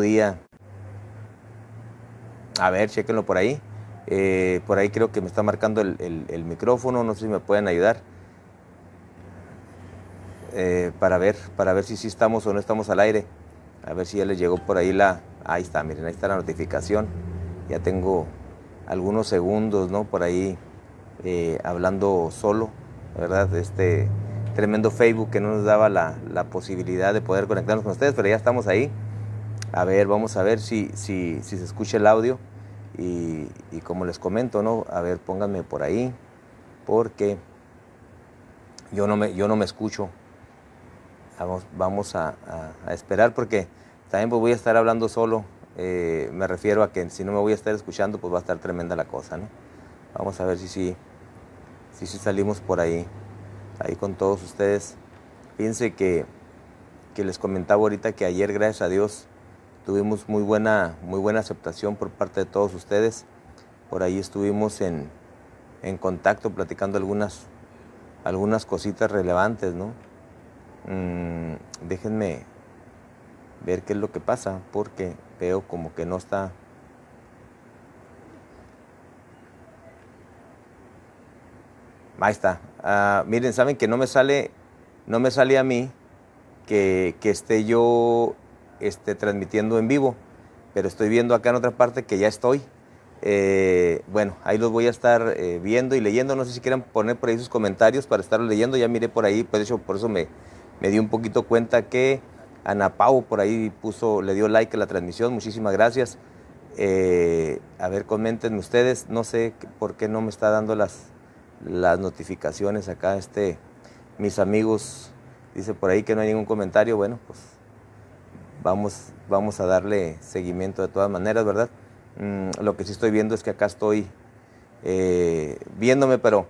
día. A ver, chequenlo por ahí. Eh, por ahí creo que me está marcando el, micrófono, no sé si me pueden ayudar. Eh, para ver, para ver si sí estamos o no estamos al aire. A ver si ya les llegó por ahí la. Ahí está, miren, ahí está la notificación. Ya tengo algunos segundos, ¿no? Por ahí eh, hablando solo, ¿verdad? Este tremendo Facebook que no nos daba la, la, posibilidad de poder conectarnos con ustedes, pero ya estamos ahí. A ver, vamos a ver si, si, se escucha el audio. Y, como les comento, ¿no? A ver, pónganme por ahí, porque yo no me, yo no me escucho. Vamos, vamos a, esperar porque también pues voy a estar hablando solo. Eh, me refiero a que si no me voy a estar escuchando, pues va a estar tremenda la cosa, ¿no? Vamos a ver si sí si, si, salimos por ahí, ahí con todos ustedes. Fíjense que, que les comentaba ahorita que ayer, gracias a Dios, Tuvimos muy buena, muy buena aceptación por parte de todos ustedes. Por ahí estuvimos en, contacto platicando algunas, algunas cositas relevantes, ¿no? Mm, déjenme ver qué es lo que pasa, porque veo como que no está... Ahí está. Ah, miren, saben que no me sale, no me sale a mí que, que esté yo este, transmitiendo en vivo, pero estoy viendo acá en otra parte que ya estoy. Eh, bueno, ahí los voy a estar eh, viendo y leyendo. No sé si quieran poner por ahí sus comentarios para estar leyendo. Ya miré por ahí, por eso, por eso me, me di un poquito cuenta que Ana Pau por ahí puso, le dio like a la transmisión. Muchísimas gracias. Eh, a ver, comentenme ustedes. No sé por qué no me está dando las, las notificaciones acá. Este, mis amigos, dice por ahí que no hay ningún comentario. Bueno, pues vamos, vamos a darle seguimiento de todas maneras, ¿verdad? Mm, lo que sí estoy viendo es que acá estoy eh, viéndome, pero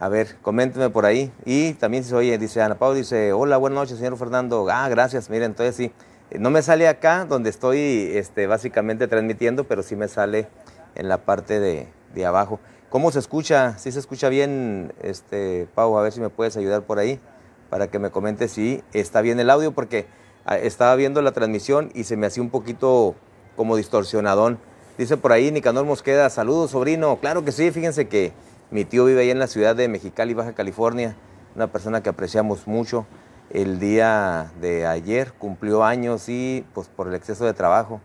a ver, coméntenme por ahí. Y también se oye, dice Ana Pau, dice, hola, buenas noches, señor Fernando. Ah, gracias, miren, entonces sí. No me sale acá donde estoy este, básicamente transmitiendo, pero sí me sale en la parte de, de abajo. ¿Cómo se escucha? ¿Sí se escucha bien, este, Pau? A ver si me puedes ayudar por ahí para que me comentes si está bien el audio, porque estaba viendo la transmisión y se me hacía un poquito como distorsionadón. Dice por ahí Nicanor Mosqueda, saludos sobrino. Claro que sí, fíjense que mi tío vive ahí en la ciudad de Mexicali, Baja California, una persona que apreciamos mucho. El día de ayer cumplió años y pues por el exceso de trabajo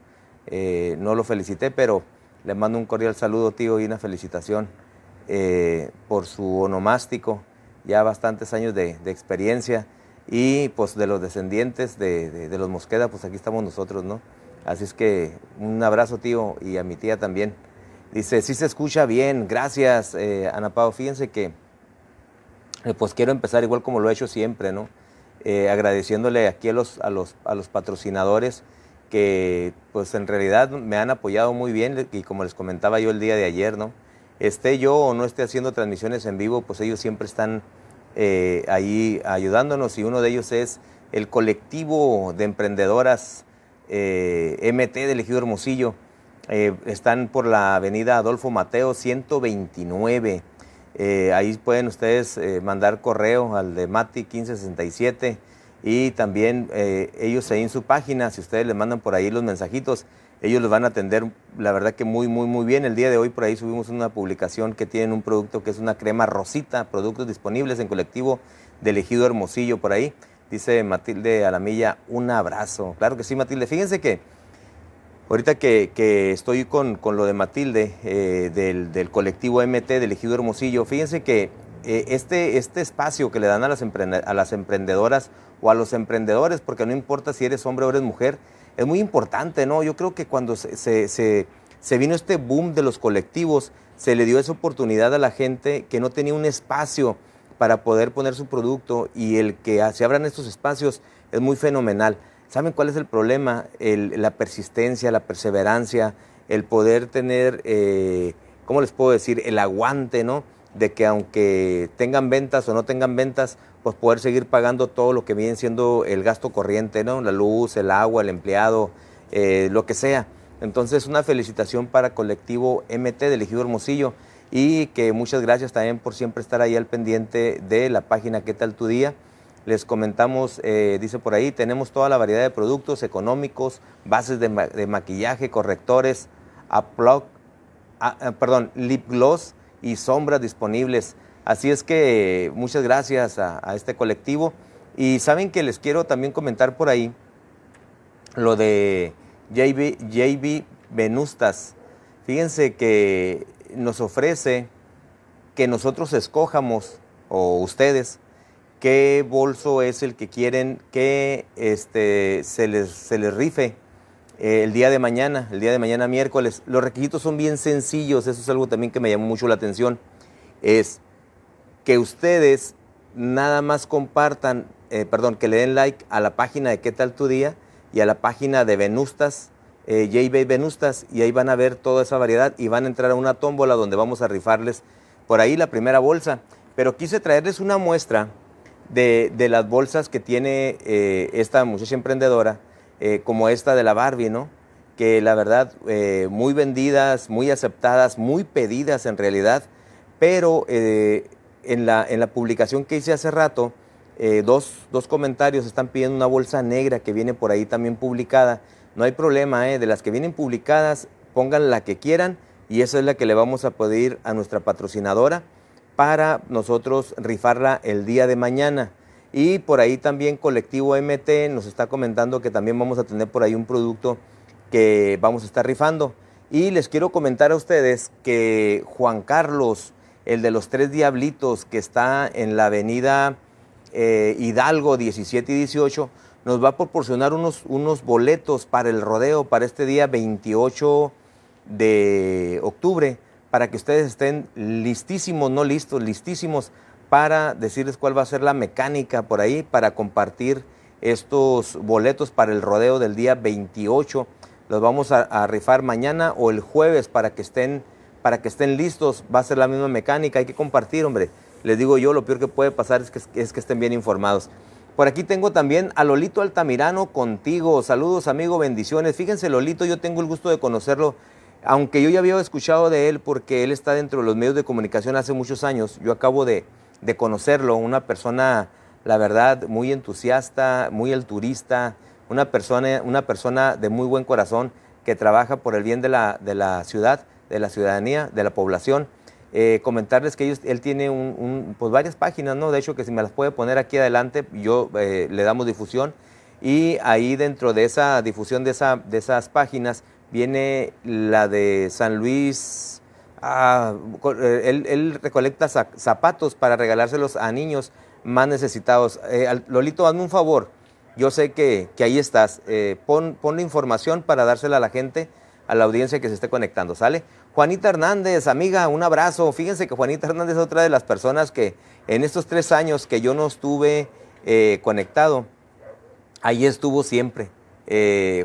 eh, no lo felicité, pero le mando un cordial saludo tío y una felicitación eh, por su onomástico, ya bastantes años de experiencia y pues de los descendientes de, los Mosqueda, pues aquí estamos nosotros, ¿no? Así es que un abrazo, tío, y a mi tía también. Dice, sí se escucha bien, gracias, eh, Ana Pau. Fíjense que, eh, pues quiero empezar igual como lo he hecho siempre, ¿no? Eh, agradeciéndole aquí a los, a, los, a los patrocinadores que, pues en realidad me han apoyado muy bien y como les comentaba yo el día de ayer, ¿no? Esté yo o no esté haciendo transmisiones en vivo, pues ellos siempre están eh, ahí ayudándonos y uno de ellos es el colectivo de emprendedoras eh, MT del Ejido Hermosillo. Eh, están por la avenida Adolfo Mateo 129. ahí pueden ustedes mandar correo al de Mati 1567 y también ellos ahí en su página, si ustedes les mandan por ahí los mensajitos, ellos los van a atender, la verdad que muy, muy, muy bien. El día de hoy por ahí subimos una publicación que tienen un producto que es una crema rosita, productos disponibles en colectivo de elegido Hermosillo por ahí. Dice Matilde Alamilla, un abrazo. Claro que sí, Matilde. Fíjense que ahorita que, estoy con, lo de Matilde, eh, del, colectivo MT del elegido Hermosillo, fíjense que eh, este, este espacio que le dan a las, a las emprendedoras o a los emprendedores, porque no importa si eres hombre o eres mujer, es muy importante, ¿no? Yo creo que cuando se, se, vino este boom de los colectivos, se le dio esa oportunidad a la gente que no tenía un espacio para poder poner su producto y el que se abran estos espacios es muy fenomenal. ¿Saben cuál es el problema? la persistencia, la perseverancia, el poder tener, eh, ¿cómo les puedo decir? El aguante, ¿no? De que aunque tengan ventas o no tengan ventas, pues poder seguir pagando todo lo que viene siendo el gasto corriente, ¿no? La luz, el agua, el empleado, eh, lo que sea. Entonces, una felicitación para colectivo MT del Ejido Hermosillo y que muchas gracias también por siempre estar ahí al pendiente de la página ¿Qué tal tu día? Les comentamos, eh, dice por ahí, tenemos toda la variedad de productos económicos, bases de, maquillaje, correctores, plug, ah, ah, perdón, lip gloss y sombras disponibles. Así es que muchas gracias a, este colectivo. Y saben que les quiero también comentar por ahí lo de JB, JB Venustas. Fíjense que nos ofrece que nosotros escojamos, o ustedes, qué bolso es el que quieren que este, se, les, se les rife eh, el día de mañana, el día de mañana miércoles. Los requisitos son bien sencillos, eso es algo también que me llamó mucho la atención. Es que ustedes nada más compartan, eh, perdón, que le den like a la página de qué tal tu día y a la página de Venustas, eh, JB Venustas, y ahí van a ver toda esa variedad y van a entrar a una tómbola donde vamos a rifarles por ahí la primera bolsa. Pero quise traerles una muestra de, las bolsas que tiene eh, esta muchacha emprendedora, eh, como esta de la Barbie, ¿no? Que la verdad, eh, muy vendidas, muy aceptadas, muy pedidas en realidad, pero en, la, en la publicación que hice hace rato, dos, dos, comentarios están pidiendo una bolsa negra que viene por ahí también publicada. No hay problema, de las que vienen publicadas, pongan la que quieran y esa es la que le vamos a pedir a nuestra patrocinadora para nosotros rifarla el día de mañana. Y por ahí también Colectivo MT nos está comentando que también vamos a tener por ahí un producto que vamos a estar rifando. Y les quiero comentar a ustedes que Juan Carlos, el de los tres diablitos que está en la avenida eh, Hidalgo 17 y 18, nos va a proporcionar unos, unos boletos para el rodeo para este día 28 de octubre para que ustedes estén listísimos, no listos, listísimos para decirles cuál va a ser la mecánica por ahí para compartir estos boletos para el rodeo del día 28. Los vamos a, rifar mañana o el jueves para que estén para que estén listos. Va a ser la misma mecánica, hay que compartir, hombre. Les digo yo, lo peor que puede pasar es que, es que estén bien informados. Por aquí tengo también a Lolito Altamirano contigo. Saludos, amigo, bendiciones. Fíjense, Lolito, yo tengo el gusto de conocerlo aunque yo ya había escuchado de él porque él está dentro de los medios de comunicación hace muchos años, yo acabo de, conocerlo, una persona, la verdad, muy entusiasta, muy alturista, una persona, una persona de muy buen corazón que trabaja por el bien de la, de la ciudad, de la ciudadanía, de la población. Eh, comentarles que ellos, él tiene un, pues varias páginas, ¿no? De hecho, que si me las puede poner aquí adelante, yo eh, le damos difusión. Y ahí dentro de esa difusión de, esa, de esas páginas, viene la de San Luis. Eh, él, recolecta zapatos para regalárselos a niños más necesitados. Eh, Lolito, hazme un favor. Yo sé que, ahí estás. Eh, pon, la información para dársela a la gente, a la audiencia que se esté conectando, ¿sale? Juanita Hernández, amiga, un abrazo. Fíjense que Juanita Hernández es otra de las personas que en estos tres años que yo no estuve conectado, ahí estuvo siempre.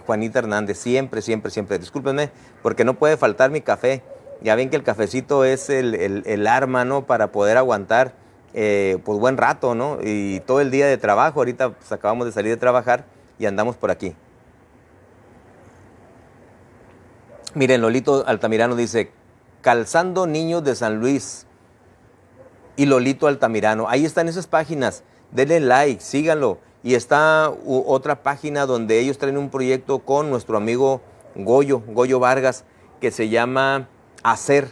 Juanita Hernández, siempre, siempre, siempre. Discúlpenme, porque no puede faltar mi café. Ya ven que el cafecito es el, arma, ¿no? Para poder aguantar, eh, pues buen rato, ¿no? Y todo el día de trabajo. Ahorita pues, acabamos de salir de trabajar y andamos por aquí. Miren, Lolito Altamirano dice, calzando niños de San Luis y Lolito Altamirano. Ahí están esas páginas. Denle like, síganlo. Y está otra página donde ellos traen un proyecto con nuestro amigo Goyo, Goyo Vargas, que se llama Hacer.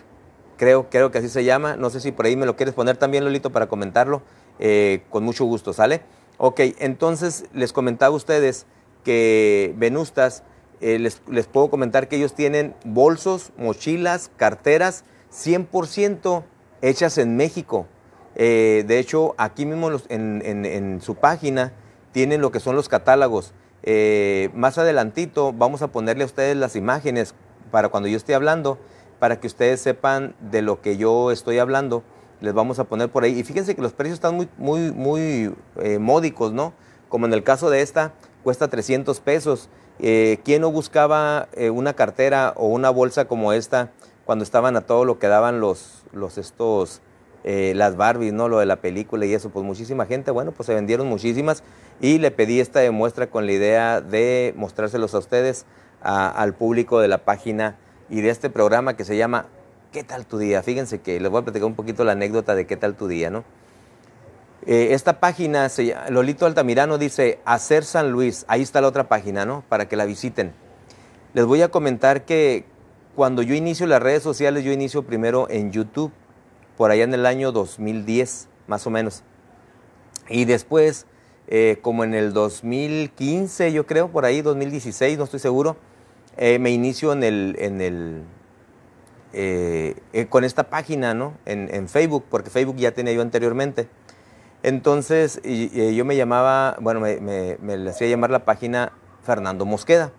Creo, creo que así se llama. No sé si por ahí me lo quieres poner también, Lolito, para comentarlo. Eh, con mucho gusto, ¿sale? Ok, entonces les comentaba a ustedes que Venustas, eh, les, les, puedo comentar que ellos tienen bolsos, mochilas, carteras, 100% hechas en México. Eh, de hecho, aquí mismo en, en su página tienen lo que son los catálogos. Eh, más adelantito vamos a ponerle a ustedes las imágenes para cuando yo esté hablando, para que ustedes sepan de lo que yo estoy hablando. Les vamos a poner por ahí. Y fíjense que los precios están muy, muy, muy eh, módicos, ¿no? Como en el caso de esta, cuesta 300 pesos. Eh, ¿Quién no buscaba una cartera o una bolsa como esta cuando estaban a todo lo que daban los, los estos eh, las Barbies, ¿no? Lo de la película y eso, pues muchísima gente, bueno, pues se vendieron muchísimas y le pedí esta demuestra con la idea de mostrárselos a ustedes, al público de la página y de este programa que se llama ¿Qué tal tu día? Fíjense que les voy a platicar un poquito la anécdota de qué tal tu día, ¿no? Eh, esta página, Lolito Altamirano dice, Hacer San Luis, ahí está la otra página, ¿no? Para que la visiten. Les voy a comentar que cuando yo inicio las redes sociales, yo inicio primero en YouTube, por allá en el año 2010, más o menos. Y después, eh, como en el 2015, yo creo, por ahí, 2016, no estoy seguro, eh, me inicio en el, en el con esta página, ¿no? En, en, Facebook, porque Facebook ya tenía yo anteriormente. Entonces yo me llamaba, bueno, me, me, hacía llamar la página Fernando Mosqueda.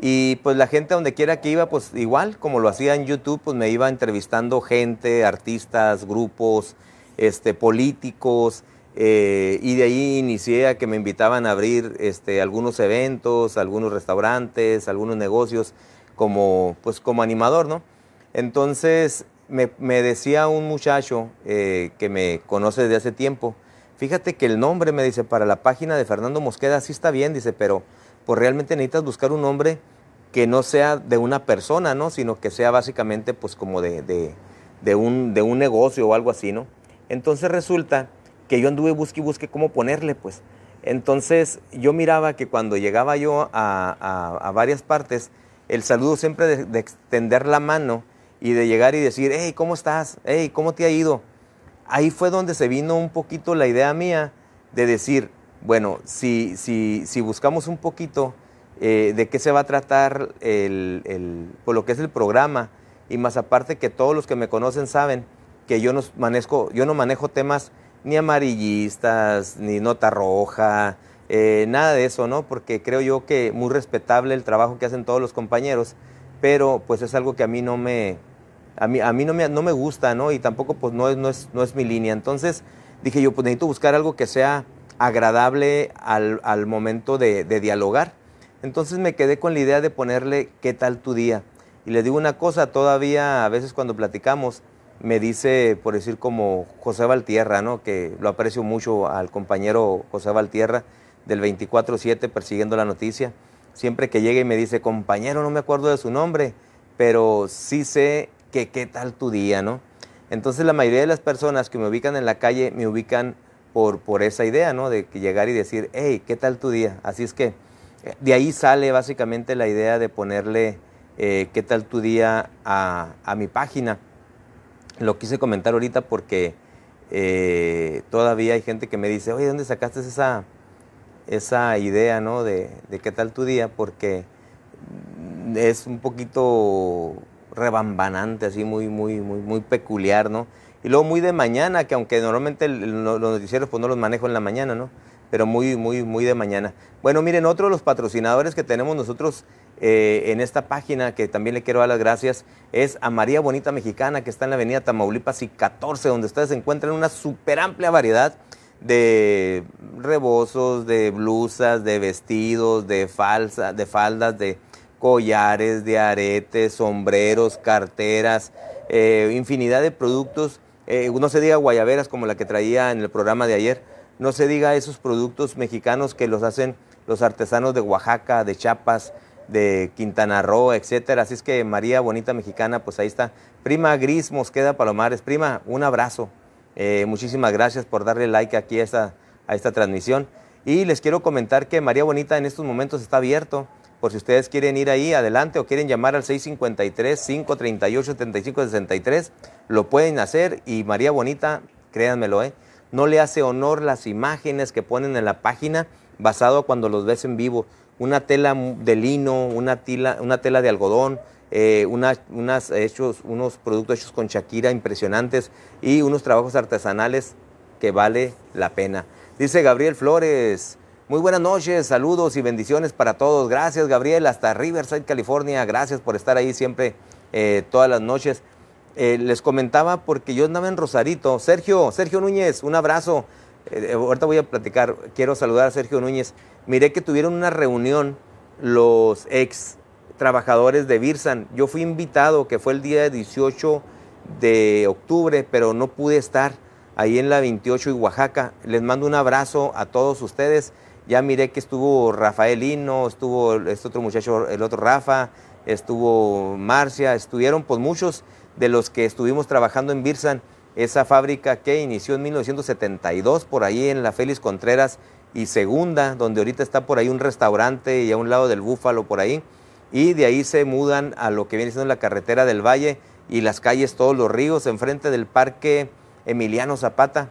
Y pues la gente donde quiera que iba, pues igual, como lo hacía en YouTube, pues me iba entrevistando gente, artistas, grupos, este, políticos, eh, y de ahí inicié a que me invitaban a abrir este, algunos eventos, algunos restaurantes, algunos negocios, como, pues, como animador, ¿no? Entonces me, decía un muchacho eh, que me conoce desde hace tiempo, Fíjate que el nombre, me dice, para la página de Fernando Mosqueda sí está bien, dice, pero pues realmente necesitas buscar un nombre que no sea de una persona, ¿no? Sino que sea básicamente pues como de, de, un, de un negocio o algo así, ¿no? Entonces resulta que yo anduve busque y busque cómo ponerle, pues. Entonces yo miraba que cuando llegaba yo a, a, varias partes, el saludo siempre de, de, extender la mano y de llegar y decir, hey, ¿cómo estás? Hey, ¿cómo te ha ido? ahí fue donde se vino un poquito la idea mía de decir, bueno, si, si, si buscamos un poquito eh, de qué se va a tratar el, el, por lo que es el programa, y más aparte que todos los que me conocen saben que yo no manejo, yo no manejo temas ni amarillistas, ni nota roja, eh, nada de eso, ¿no? Porque creo yo que muy respetable el trabajo que hacen todos los compañeros, pero pues es algo que a mí no me, a mí, a mí no, me, no me gusta, ¿no? Y tampoco pues no es, no, es, no es mi línea. Entonces dije yo, pues necesito buscar algo que sea agradable al, al momento de, de, dialogar. Entonces me quedé con la idea de ponerle ¿qué tal tu día? Y les digo una cosa, todavía a veces cuando platicamos me dice, por decir como José Valtierra, ¿no? Que lo aprecio mucho al compañero José Valtierra del 24-7 persiguiendo la noticia. Siempre que llega y me dice, compañero, no me acuerdo de su nombre, pero sí sé que qué tal tu día, ¿no? Entonces la mayoría de las personas que me ubican en la calle me ubican por, por esa idea, ¿no? De llegar y decir, hey, ¿qué tal tu día? Así es que eh, de ahí sale básicamente la idea de ponerle eh, qué tal tu día a, mi página. Lo quise comentar ahorita porque eh, todavía hay gente que me dice, oye, ¿dónde sacaste esa, esa idea, ¿no? De, de qué tal tu día, porque es un poquito rebambanante, así muy, muy, muy, muy peculiar, ¿no? Y luego muy de mañana, que aunque normalmente los noticieros pues no los manejo en la mañana, ¿no? Pero muy, muy, muy de mañana. Bueno, miren, otro de los patrocinadores que tenemos nosotros eh, en esta página, que también le quiero dar las gracias, es a María Bonita Mexicana, que está en la avenida Tamaulipas y 14, donde ustedes encuentran una súper amplia variedad de rebozos, de blusas, de vestidos, de, falsa, de faldas, de collares de aretes, sombreros, carteras, eh, infinidad de productos. Eh, no se diga guayaberas como la que traía en el programa de ayer, no se diga esos productos mexicanos que los hacen los artesanos de Oaxaca, de Chiapas, de Quintana Roo, etcétera. Así es que María Bonita Mexicana, pues ahí está. Prima Gris Mosqueda Palomares, prima, un abrazo. Eh, muchísimas gracias por darle like aquí a esta, a esta transmisión. Y les quiero comentar que María Bonita en estos momentos está abierto por si ustedes quieren ir ahí adelante o quieren llamar al 653-538-7563, lo pueden hacer y María Bonita, créanmelo, ¿eh? no le hace honor las imágenes que ponen en la página basado cuando los ves en vivo. Una tela de lino, una tela, una tela de algodón, eh, unos productos hechos con Shakira impresionantes y unos trabajos artesanales que vale la pena. Dice Gabriel Flores, muy buenas noches, saludos y bendiciones para todos. Gracias, Gabriel, hasta Riverside, California. Gracias por estar ahí siempre, eh, todas las noches. Eh, les comentaba porque yo andaba en Rosarito. Sergio, Sergio Núñez, un abrazo. Eh, ahorita voy a platicar. Quiero saludar a Sergio Núñez. Miré que tuvieron una reunión los ex trabajadores de Birsan. Yo fui invitado, que fue el día 18 de octubre, pero no pude estar ahí en la 28 y Oaxaca. Les mando un abrazo a todos ustedes. Ya miré que estuvo Rafaelino, estuvo este otro muchacho, el otro Rafa, estuvo Marcia, estuvieron pues muchos de los que estuvimos trabajando en Birsan esa fábrica que inició en 1972 por ahí en la Félix Contreras y Segunda, donde ahorita está por ahí un restaurante y a un lado del Búfalo por ahí. Y de ahí se mudan a lo que viene siendo la carretera del Valle y las calles, todos los ríos, enfrente del Parque Emiliano Zapata.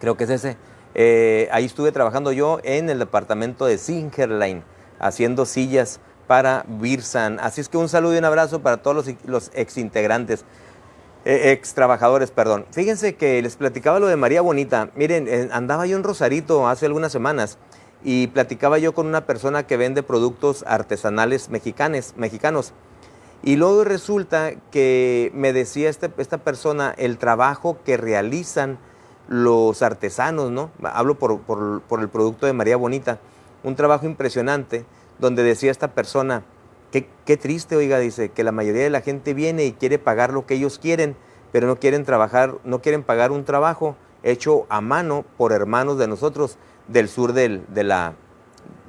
Creo que es ese. Eh, ahí estuve trabajando yo en el departamento de Singerline, haciendo sillas para Birsan. Así es que un saludo y un abrazo para todos los, los ex integrantes. Eh, ex trabajadores, perdón. Fíjense que les platicaba lo de María Bonita. Miren, eh, andaba yo en Rosarito hace algunas semanas y platicaba yo con una persona que vende productos artesanales mexicanos. mexicanos. Y luego resulta que me decía este, esta persona el trabajo que realizan los artesanos, ¿no? Hablo por, por el producto de María Bonita. Un trabajo impresionante donde decía esta persona, Qué, triste, oiga, dice, que la mayoría de la gente viene y quiere pagar lo que ellos quieren, pero no quieren trabajar, no quieren pagar un trabajo hecho a mano por hermanos de nosotros del sur del, de la,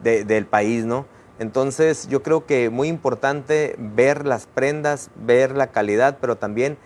del país, ¿no? Entonces yo creo que muy importante ver las prendas, ver la calidad, pero también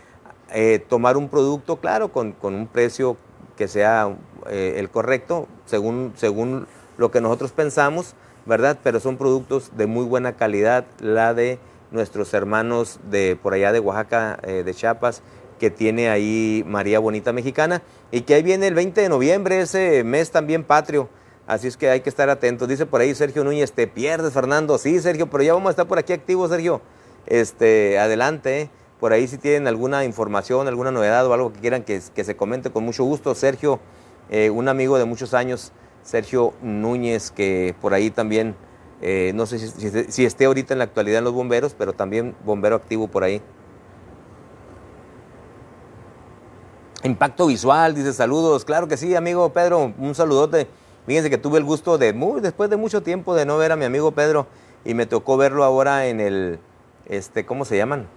eh, tomar un producto, claro, con, con un precio que sea eh, el correcto, según, según lo que nosotros pensamos, ¿verdad? Pero son productos de muy buena calidad, la de nuestros hermanos de por allá de Oaxaca, eh, de Chiapas, que tiene ahí María Bonita Mexicana, y que ahí viene el 20 de noviembre, ese mes también patrio. Así es que hay que estar atentos. Dice por ahí Sergio Núñez, te pierdes, Fernando. Sí, Sergio, pero ya vamos a estar por aquí activos, Sergio. Este, adelante. ¿eh? Por ahí si tienen alguna información, alguna novedad o algo que quieran que, se comente con mucho gusto. Sergio, eh, un amigo de muchos años, Sergio Núñez, que por ahí también, eh, no sé si, esté ahorita en la actualidad en los bomberos, pero también bombero activo por ahí. Impacto visual, dice saludos. Claro que sí, amigo Pedro, un saludote. Fíjense que tuve el gusto de, muy, después de mucho tiempo de no ver a mi amigo Pedro, y me tocó verlo ahora en el, este, ¿cómo se llaman?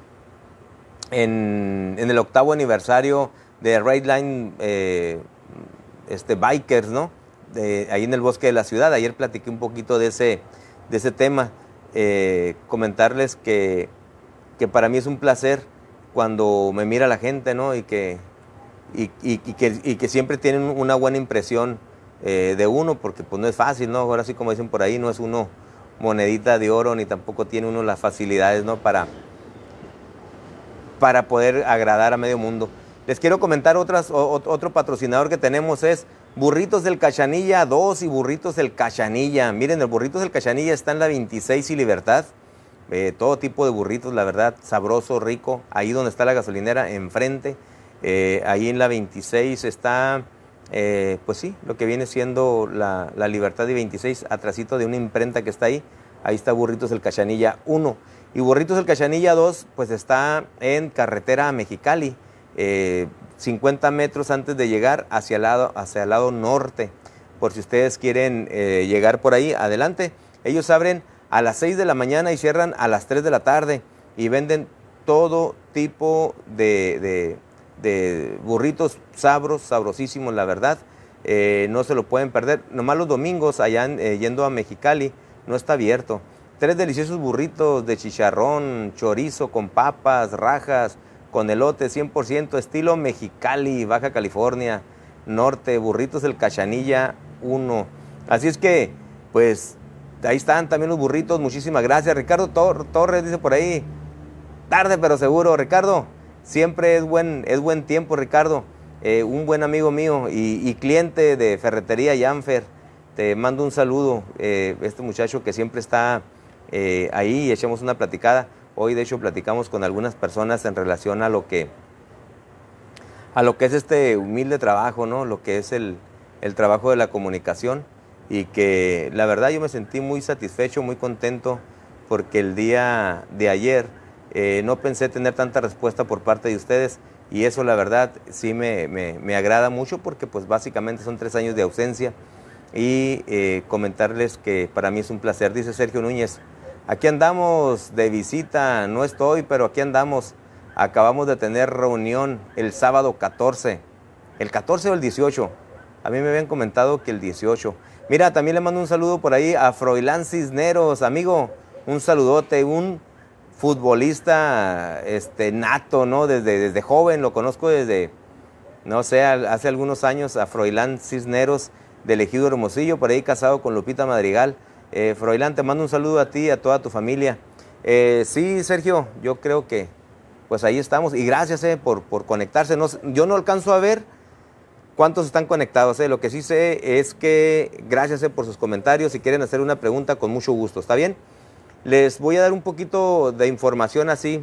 En, el octavo aniversario de Right Line eh, este, Bikers, ¿no? Ahí en el bosque de la ciudad. Ayer platiqué un poquito de ese, de ese tema. Eh, comentarles que, que, para mí es un placer cuando me mira la gente, ¿no? Y que, y, que, y que, siempre tienen una buena impresión eh, de uno, porque pues no es fácil, ¿no? Ahora sí, como dicen por ahí, no es uno monedita de oro, ni tampoco tiene uno las facilidades, ¿no? Para, para poder agradar a medio mundo. Les quiero comentar otras, otro patrocinador que tenemos es Burritos del Cachanilla 2 y Burritos del Cachanilla. Miren, el Burritos del Cachanilla está en la 26 y Libertad. Eh, todo tipo de burritos, la verdad, sabroso, rico. Ahí donde está la gasolinera, enfrente. Eh, ahí en la 26 está, eh, pues sí, lo que viene siendo la, Libertad y 26, atrásito de una imprenta que está ahí. Ahí está Burritos del Cachanilla 1. Y Burritos del Cachanilla 2, pues está en carretera Mexicali. 50 metros antes de llegar hacia el lado, hacia el lado norte. Por si ustedes quieren eh, llegar por ahí, adelante. Ellos abren a las 6 de la mañana y cierran a las 3 de la tarde y venden todo tipo de, burritos sabros, sabrosísimos, la verdad. Eh, no se lo pueden perder. Nomás los domingos, allá eh, yendo a Mexicali, no está abierto. Tres deliciosos burritos de chicharrón, chorizo con papas, rajas, con elote 100% estilo Mexicali, Baja California, Norte, Burritos del Cachanilla 1. Así es que, pues, ahí están también los burritos. Muchísimas gracias. Ricardo Torres dice por ahí, tarde pero seguro. Ricardo, siempre es buen, es buen tiempo, Ricardo. Eh, un buen amigo mío y, cliente de Ferretería Yanfer. Te mando un saludo. Eh, este muchacho que siempre está eh, ahí y echamos una platicada. Hoy de hecho platicamos con algunas personas en relación a lo que a lo que es este humilde trabajo, ¿no? Lo que es el, trabajo de la comunicación. Y que la verdad yo me sentí muy satisfecho, muy contento porque el día de ayer eh, no pensé tener tanta respuesta por parte de ustedes. Y eso la verdad sí me, agrada mucho porque pues básicamente son tres años de ausencia. Y eh, comentarles que para mí es un placer, dice Sergio Núñez, Aquí andamos de visita, no estoy, pero aquí andamos. Acabamos de tener reunión el sábado 14. ¿El 14 o el 18? A mí me habían comentado que el 18. Mira, también le mando un saludo por ahí a Froilán Cisneros, amigo. Un saludote, un futbolista este, nato, ¿no? Desde, desde joven, lo conozco desde, no sé, hace algunos años a Froilán Cisneros del Ejido Hermosillo, por ahí casado con Lupita Madrigal. Eh, Froilán, te mando un saludo a ti y a toda tu familia. Eh, sí, Sergio, yo creo que pues ahí estamos. Y gracias eh, por, por, conectarse. yo no alcanzo a ver cuántos están conectados. Eh. Lo que sí sé es que gracias por sus comentarios. Si quieren hacer una pregunta, con mucho gusto. ¿Está bien? Les voy a dar un poquito de información así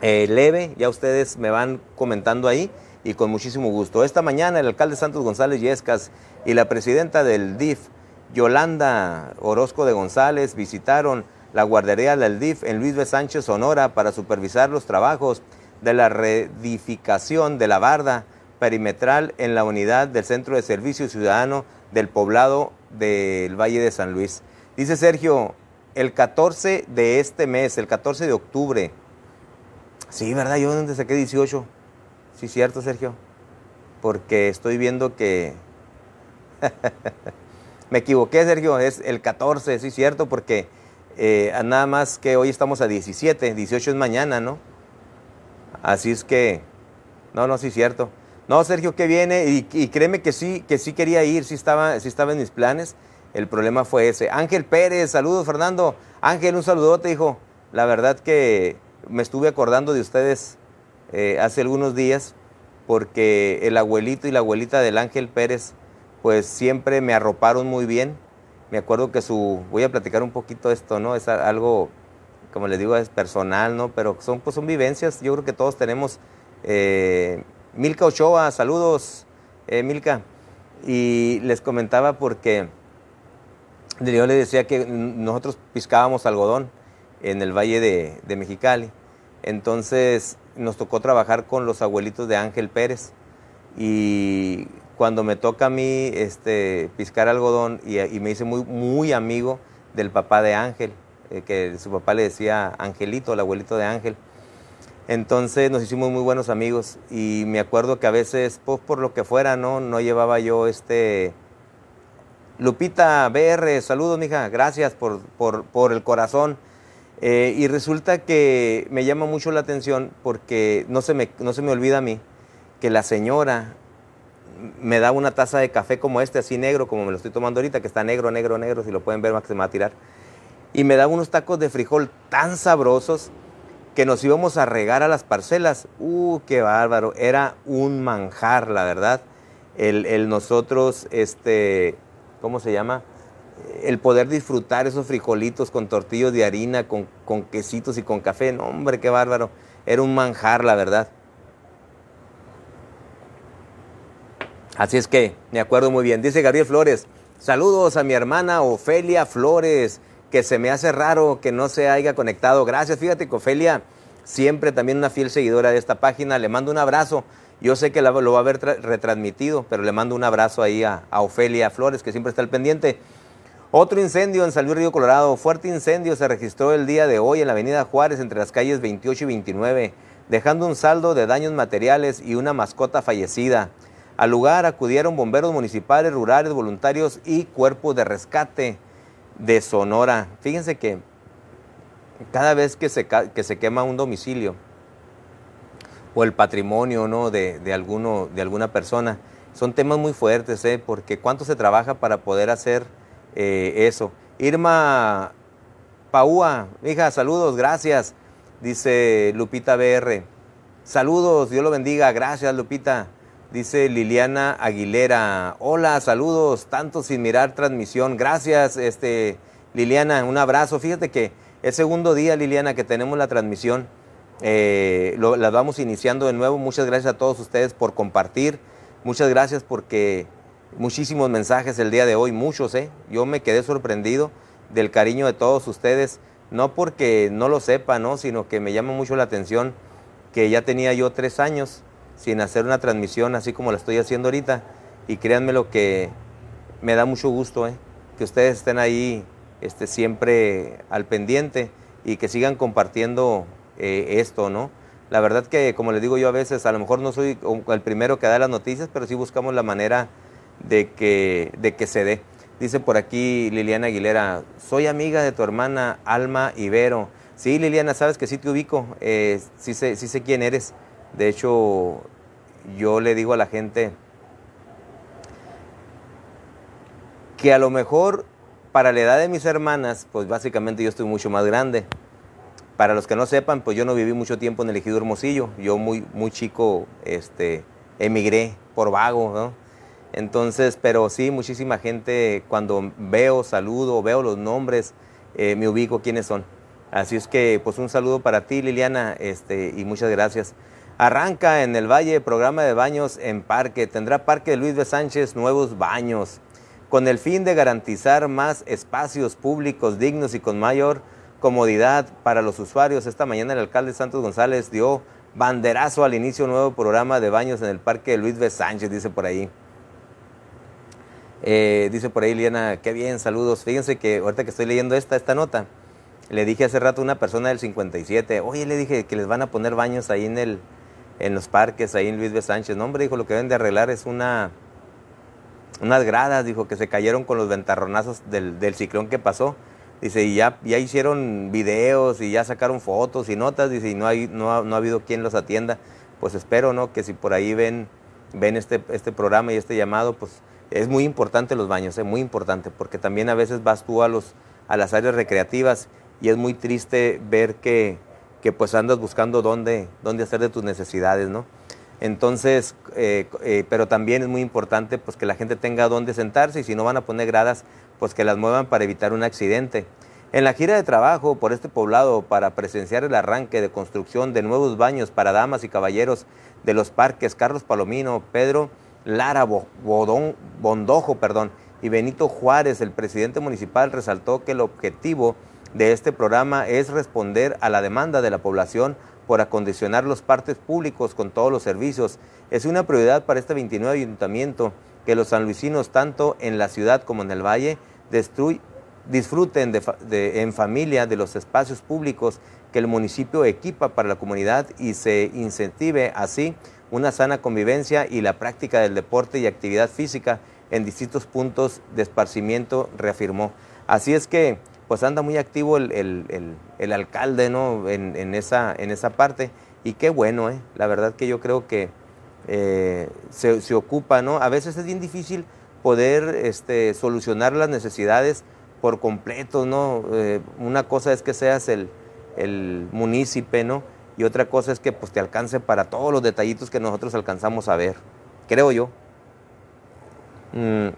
leve. Ya ustedes me van comentando ahí y con muchísimo gusto. Esta mañana el alcalde Santos González Yescas y la presidenta del DIF, Yolanda Orozco de González, visitaron la guardería del DIF en Luis B. Sánchez, Sonora, para supervisar los trabajos de la reedificación de la barda perimetral en la unidad del Centro de Servicio Ciudadano del poblado del Valle de San Luis. Dice Sergio, el 14 de este mes, el 14 de octubre, sí, ¿verdad? Yo donde saqué 18. Sí, cierto, Sergio. Porque estoy viendo que... Me equivoqué, Sergio, es el 14, sí, cierto, porque eh, nada más que hoy estamos a 17, 18 es mañana, ¿no? Así es que... No, no, sí, cierto. No, Sergio, que viene y, créeme que sí, que sí quería ir, sí estaba, sí estaba en mis planes. El problema fue ese. Ángel Pérez, saludos, Fernando. Ángel, un saludote, hijo. La verdad que me estuve acordando de ustedes eh, hace algunos días, porque el abuelito y la abuelita del Ángel Pérez, pues siempre me arroparon muy bien. Me acuerdo que su, voy a platicar un poquito esto, ¿no? Es algo, como les digo, es personal, ¿no? Pero son, pues son vivencias, yo creo que todos tenemos. Eh, Milka Ochoa, saludos, eh, Milka. Y les comentaba porque yo le decía que nosotros piscábamos algodón en el Valle de, de Mexicali. Entonces nos tocó trabajar con los abuelitos de Ángel Pérez y cuando me toca a mí este, piscar algodón y, me hice muy, muy amigo del papá de Ángel, eh, que su papá le decía Angelito, el abuelito de Ángel. Entonces nos hicimos muy buenos amigos y me acuerdo que a veces, pues por lo que fuera, no, no llevaba yo este... Lupita BR, saludos mija, gracias por, por, por el corazón. Eh, y resulta que me llama mucho la atención porque no se, me, no se me olvida a mí que la señora me da una taza de café como este, así negro, como me lo estoy tomando ahorita, que está negro, negro, negro, si lo pueden ver más se me va a tirar. Y me da unos tacos de frijol tan sabrosos que nos íbamos a regar a las parcelas. ¡Uh, qué bárbaro! Era un manjar, la verdad. El, el nosotros, este, ¿cómo se llama? el poder disfrutar esos frijolitos con tortillos de harina, con, con, quesitos y con café, no hombre, qué bárbaro. Era un manjar, la verdad. Así es que me acuerdo muy bien. Dice Gabriel Flores, saludos a mi hermana Ofelia Flores, que se me hace raro que no se haya conectado. Gracias, fíjate que Ofelia, siempre también una fiel seguidora de esta página, le mando un abrazo. Yo sé que lo va a ver retransmitido, pero le mando un abrazo ahí a, a Ofelia Flores, que siempre está al pendiente. Otro incendio en San Río Colorado. Fuerte incendio se registró el día de hoy en la avenida Juárez entre las calles 28 y 29, dejando un saldo de daños materiales y una mascota fallecida. Al lugar acudieron bomberos municipales, rurales, voluntarios y cuerpos de rescate de Sonora. Fíjense que cada vez que se, que se quema un domicilio o el patrimonio ¿no? de, de, alguno, de alguna persona, son temas muy fuertes, ¿eh? porque cuánto se trabaja para poder hacer eh, eso. Irma Paúa, hija, saludos, gracias. Dice Lupita BR. Saludos, Dios lo bendiga, gracias Lupita. Dice Liliana Aguilera. Hola, saludos, tanto sin mirar transmisión. Gracias, este, Liliana, un abrazo. Fíjate que el segundo día, Liliana, que tenemos la transmisión. Eh, la vamos iniciando de nuevo. Muchas gracias a todos ustedes por compartir. Muchas gracias porque muchísimos mensajes el día de hoy, muchos, ¿eh? Yo me quedé sorprendido del cariño de todos ustedes, no porque no lo sepa, ¿no? Sino que me llama mucho la atención que ya tenía yo tres años sin hacer una transmisión así como la estoy haciendo ahorita. Y créanme lo que me da mucho gusto, ¿eh? Que ustedes estén ahí este, siempre al pendiente y que sigan compartiendo eh, esto, ¿no? La verdad que, como les digo yo a veces, a lo mejor no soy el primero que da las noticias, pero sí buscamos la manera de que, de que se dé. Dice por aquí Liliana Aguilera, soy amiga de tu hermana Alma Ibero. Sí, Liliana, sabes que sí te ubico, eh, sí, sé, sí sé quién eres. De hecho, yo le digo a la gente que a lo mejor para la edad de mis hermanas, pues básicamente yo estoy mucho más grande. Para los que no sepan, pues yo no viví mucho tiempo en el ejido Hermosillo. Yo muy, muy chico este, emigré por vago, ¿no? Entonces, pero sí, muchísima gente, cuando veo, saludo, veo los nombres, eh, me ubico quiénes son. Así es que, pues un saludo para ti, Liliana, este, y muchas gracias. Arranca en el Valle programa de baños en parque. Tendrá Parque Luis de Sánchez nuevos baños, con el fin de garantizar más espacios públicos dignos y con mayor comodidad para los usuarios. Esta mañana el alcalde Santos González dio banderazo al inicio de nuevo programa de baños en el Parque Luis B. Sánchez, dice por ahí. Eh, dice por ahí Liana, qué bien, saludos. Fíjense que ahorita que estoy leyendo esta, esta nota, le dije hace rato a una persona del 57, oye, le dije que les van a poner baños ahí en, el, en los parques, ahí en Luis B. Sánchez. No, hombre, dijo, lo que deben de arreglar es una, unas gradas, dijo, que se cayeron con los ventarronazos del, del ciclón que pasó. Dice, y ya, ya hicieron videos y ya sacaron fotos y notas, dice, y no, hay, no, ha, no ha habido quien los atienda. Pues espero, ¿no? Que si por ahí ven, ven este, este programa y este llamado, pues es muy importante los baños, es muy importante, porque también a veces vas tú a, los, a las áreas recreativas y es muy triste ver que, que pues andas buscando dónde, dónde hacer de tus necesidades, ¿no? Entonces, eh, eh, pero también es muy importante pues que la gente tenga dónde sentarse y si no van a poner gradas, pues que las muevan para evitar un accidente. En la gira de trabajo por este poblado para presenciar el arranque de construcción de nuevos baños para damas y caballeros de los parques Carlos Palomino, Pedro Lara Bodón, Bondojo perdón, y Benito Juárez, el presidente municipal, resaltó que el objetivo de este programa es responder a la demanda de la población por acondicionar los parques públicos con todos los servicios. Es una prioridad para este 29 ayuntamiento que los sanluisinos, tanto en la ciudad como en el valle, disfruten en familia de los espacios públicos que el municipio equipa para la comunidad y se incentive así una sana convivencia y la práctica del deporte y actividad física en distintos puntos de esparcimiento, reafirmó. Así es que pues anda muy activo el, alcalde ¿no? En, esa, en esa parte y qué bueno, ¿eh? la verdad que yo creo que eh, se, ocupa, ¿no? A veces es bien difícil poder este, solucionar las necesidades por completo, ¿no? Eh, una cosa es que seas el, el ¿no? Y otra cosa es que pues, te alcance para todos los detallitos que nosotros alcanzamos a ver, creo yo. Mm.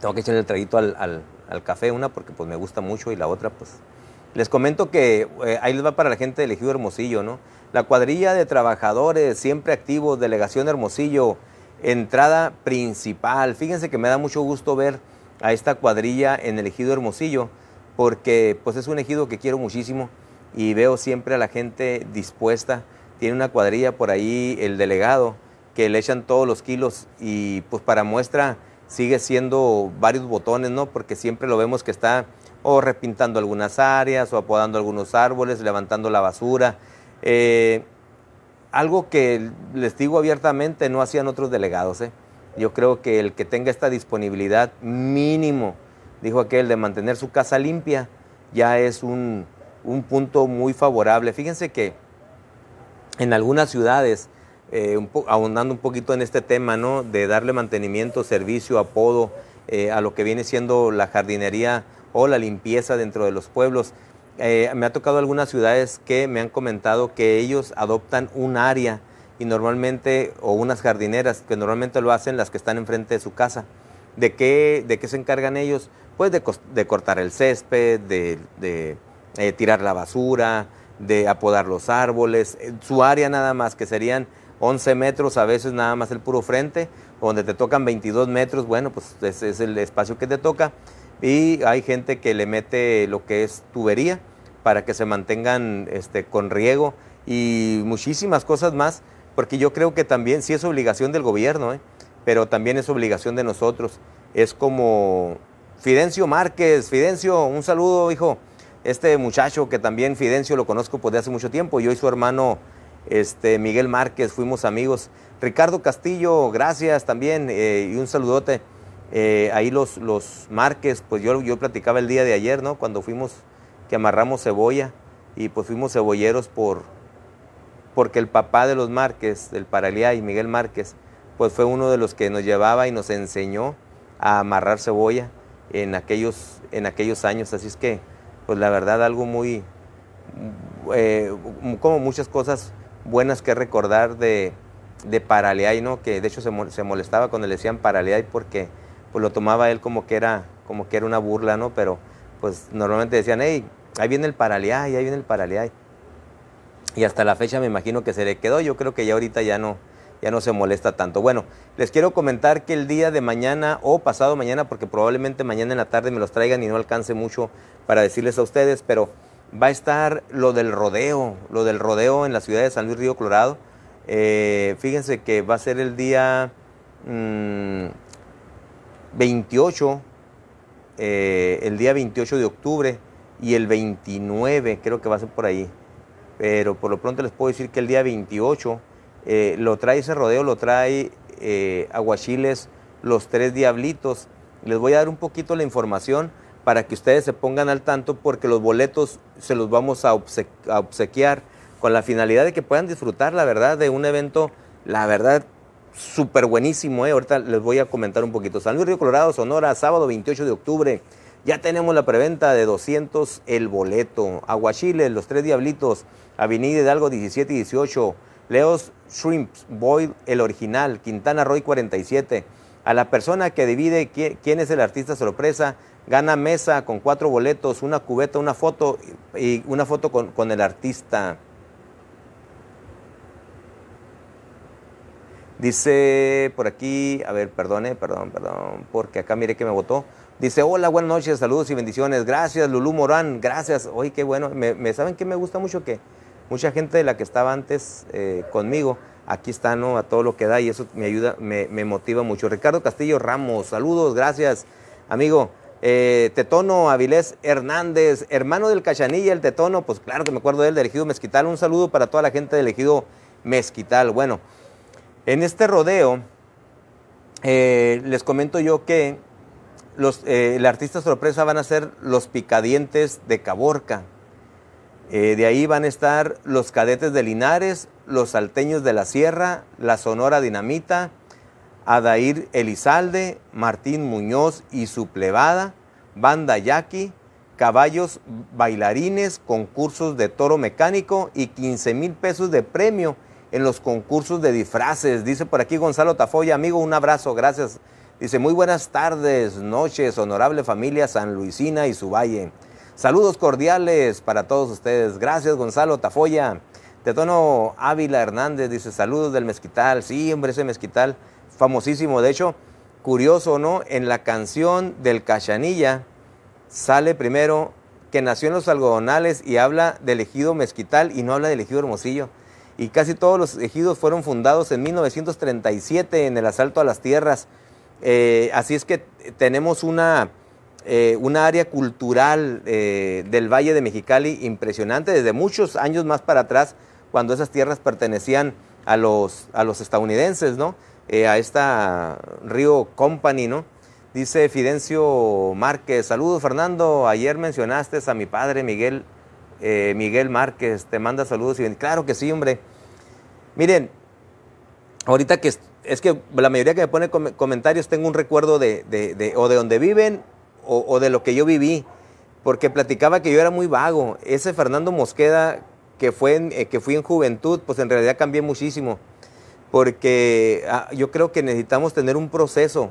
Tengo que echarle el traguito al, café, una porque pues me gusta mucho y la otra pues... Les comento que eh, ahí les va para la gente de Ejido Hermosillo, ¿no? La cuadrilla de trabajadores siempre activos, delegación Hermosillo, entrada principal. Fíjense que me da mucho gusto ver a esta cuadrilla en el ejido Hermosillo, porque pues es un ejido que quiero muchísimo y veo siempre a la gente dispuesta. Tiene una cuadrilla por ahí el delegado que le echan todos los kilos y pues para muestra sigue siendo varios botones, ¿no? Porque siempre lo vemos que está o repintando algunas áreas o apodando algunos árboles, levantando la basura. Eh, algo que les digo abiertamente no hacían otros delegados. ¿eh? Yo creo que el que tenga esta disponibilidad mínimo, dijo aquel, de mantener su casa limpia, ya es un, punto muy favorable. Fíjense que en algunas ciudades, eh, ahondando un poquito en este tema, ¿no? De darle mantenimiento, servicio, apodo a lo que viene siendo la jardinería o la limpieza dentro de los pueblos. Eh, me ha tocado algunas ciudades que me han comentado que ellos adoptan un área y normalmente, o unas jardineras, que normalmente lo hacen las que están enfrente de su casa. ¿De qué, de qué se encargan ellos? Pues de, cortar el césped, de, eh, tirar la basura, de apodar los árboles. Eh, su área nada más, que serían 11 metros, a veces nada más el puro frente, donde te tocan 22 metros, bueno, pues es el espacio que te toca y hay gente que le mete lo que es tubería para que se mantengan este, con riego y muchísimas cosas más, porque yo creo que también sí es obligación del gobierno, ¿eh? pero también es obligación de nosotros. Es como Fidencio Márquez, Fidencio, un saludo, hijo. Este muchacho que también Fidencio lo conozco pues de hace mucho tiempo, yo y su hermano este, Miguel Márquez fuimos amigos. Ricardo Castillo, gracias también eh, y un saludote. Eh, ahí los, los Márquez, pues yo, yo platicaba el día de ayer, ¿no? Cuando fuimos, que amarramos cebolla y pues fuimos cebolleros por, porque el papá de los Márquez, del y Miguel Márquez, pues fue uno de los que nos llevaba y nos enseñó a amarrar cebolla en aquellos, en aquellos años. Así es que, pues la verdad, algo muy, eh, como muchas cosas buenas que recordar de, de ¿no? Que de hecho se, se, molestaba cuando le decían Paraleay porque pues lo tomaba él como que era, como que era una burla, ¿no? Pero pues normalmente decían, hey, ahí viene el Paraleay, ahí viene el Paraleay. Y hasta la fecha me imagino que se le quedó, yo creo que ya ahorita ya no, ya no se molesta tanto. Bueno, les quiero comentar que el día de mañana o pasado mañana, porque probablemente mañana en la tarde me los traigan y no alcance mucho para decirles a ustedes, pero va a estar lo del rodeo, lo del rodeo en la ciudad de San Luis Río Colorado. Eh, fíjense que va a ser el día 28, mm, eh, el día 28 de octubre y el 29, creo que va a ser por ahí. Pero por lo pronto les puedo decir que el día 28 eh, lo trae ese rodeo, lo trae Aguachiles, los tres diablitos. Les voy a dar un poquito la información para que ustedes se pongan al tanto porque los boletos se los vamos a, obsequiar con la finalidad de que puedan disfrutar, la verdad, de un evento, la verdad, súper buenísimo. ¿eh? Ahorita les voy a comentar un poquito. San Luis Río Colorado, Sonora, sábado 28 de octubre. Ya tenemos la preventa de 200 el boleto. Aguachile, Los Tres Diablitos, Avenida Hidalgo 17 y 18. Leos Shrimps, Boy, el original, Quintana Roy 47. A la persona que divide quién es el artista sorpresa, gana mesa con cuatro boletos, una cubeta, una foto y una foto con, el artista. Dice por aquí, a ver, perdone, perdón, perdón, porque acá mire que me votó. Dice, hola, buenas noches, saludos y bendiciones. Gracias, Lulú Morán, gracias. Oye, qué bueno. Me, ¿Saben que me gusta mucho? Que mucha gente de la que estaba antes eh, conmigo, aquí está, ¿no? A todo lo que da y eso me ayuda, me, me motiva mucho. Ricardo Castillo Ramos, saludos, gracias, amigo. Eh, Tetono Avilés Hernández, hermano del Cachanilla, el Tetono, pues claro que me acuerdo de él, del ejido Mezquital. Un saludo para toda la gente del ejido Mezquital. Bueno, en este rodeo, eh, les comento yo que los, eh, el artista sorpresa van a ser los picadientes de Caborca. de ahí van a estar los cadetes de Linares, los salteños de la Sierra, la Sonora Dinamita, Adair Elizalde, Martín Muñoz y su plebada, banda yaqui, caballos bailarines, concursos de toro mecánico y 15 mil pesos de premio en los concursos de disfraces. Dice por aquí Gonzalo Tafoya, amigo, un abrazo, gracias. Dice, muy buenas tardes, noches, honorable familia San Luisina y su valle. Saludos cordiales para todos ustedes. Gracias, Gonzalo Tafoya. Tetono Ávila Hernández dice, saludos del mezquital. Sí, hombre, ese mezquital famosísimo. De hecho, curioso, ¿no? En la canción del Cachanilla sale primero que nació en los algodonales y habla del ejido Mezquital y no habla del ejido Hermosillo. Y casi todos los ejidos fueron fundados en 1937 en el asalto a las tierras. Eh, así es que tenemos una, eh, una área cultural eh, del Valle de Mexicali impresionante desde muchos años más para atrás, cuando esas tierras pertenecían a los, a los estadounidenses, ¿no? Eh, a esta Río Company, ¿no? Dice Fidencio Márquez, saludos Fernando, ayer mencionaste a mi padre Miguel, eh, Miguel Márquez, te manda saludos y claro que sí, hombre. Miren, ahorita que es, que la mayoría que me pone comentarios tengo un recuerdo de, de, o de donde viven o, de lo que yo viví, porque platicaba que yo era muy vago. Ese Fernando Mosqueda que, fue eh, que fui en juventud, pues en realidad cambié muchísimo porque ah, yo creo que necesitamos tener un proceso,